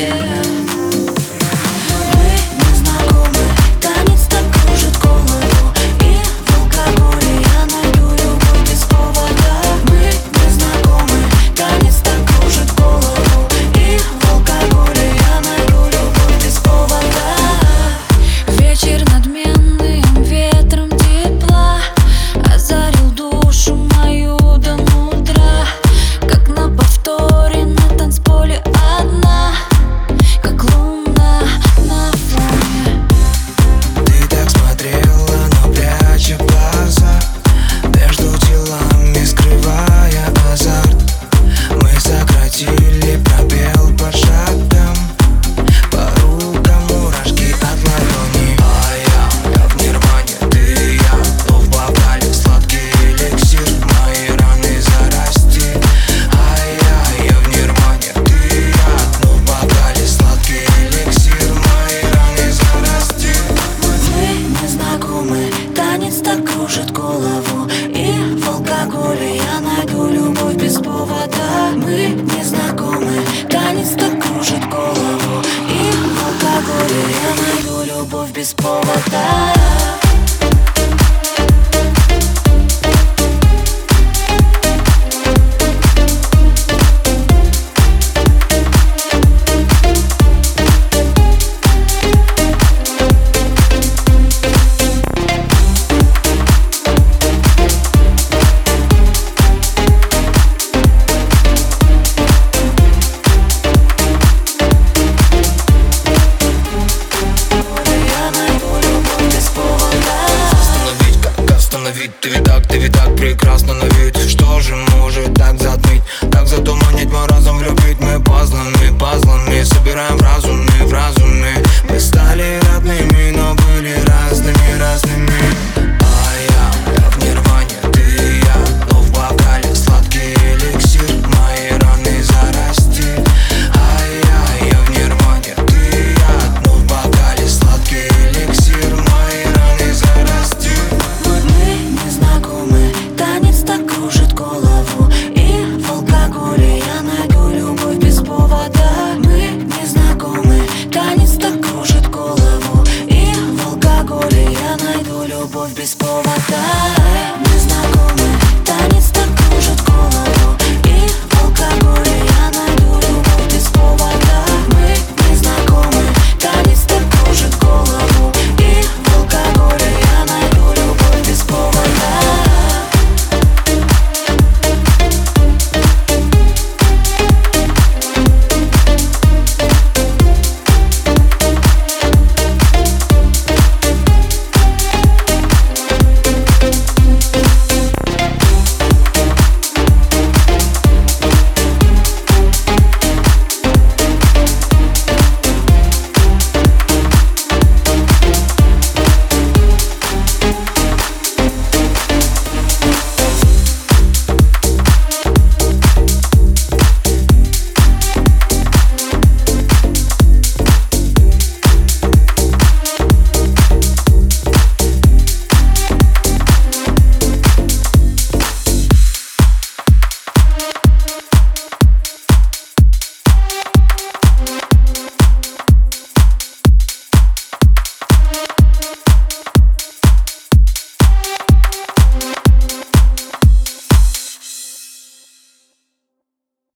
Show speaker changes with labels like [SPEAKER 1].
[SPEAKER 1] yeah. мы не знакомы Танец так кружит голову. И алкоголь Я найду любовь без повода. прекрасно на
[SPEAKER 2] вид
[SPEAKER 1] любовь без повода.